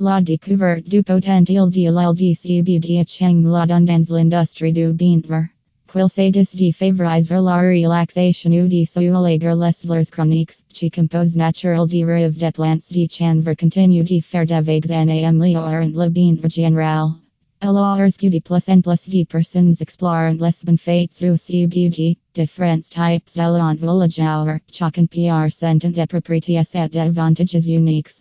La découverte du potentiel de l'LDCBD Cheng la dans l'industrie du binver. Quil s'agisse de favoriser la relaxation ou de soulager les douleurs chroniques, qui compose natural dérive des plantes de chanvre continue de faire des années améliorer le en général. Alors que de plus en plus de personnes explorent les benefits du CBD, différents types d'allant voyager, chacun PR sentent des propriétés et des avantages uniques.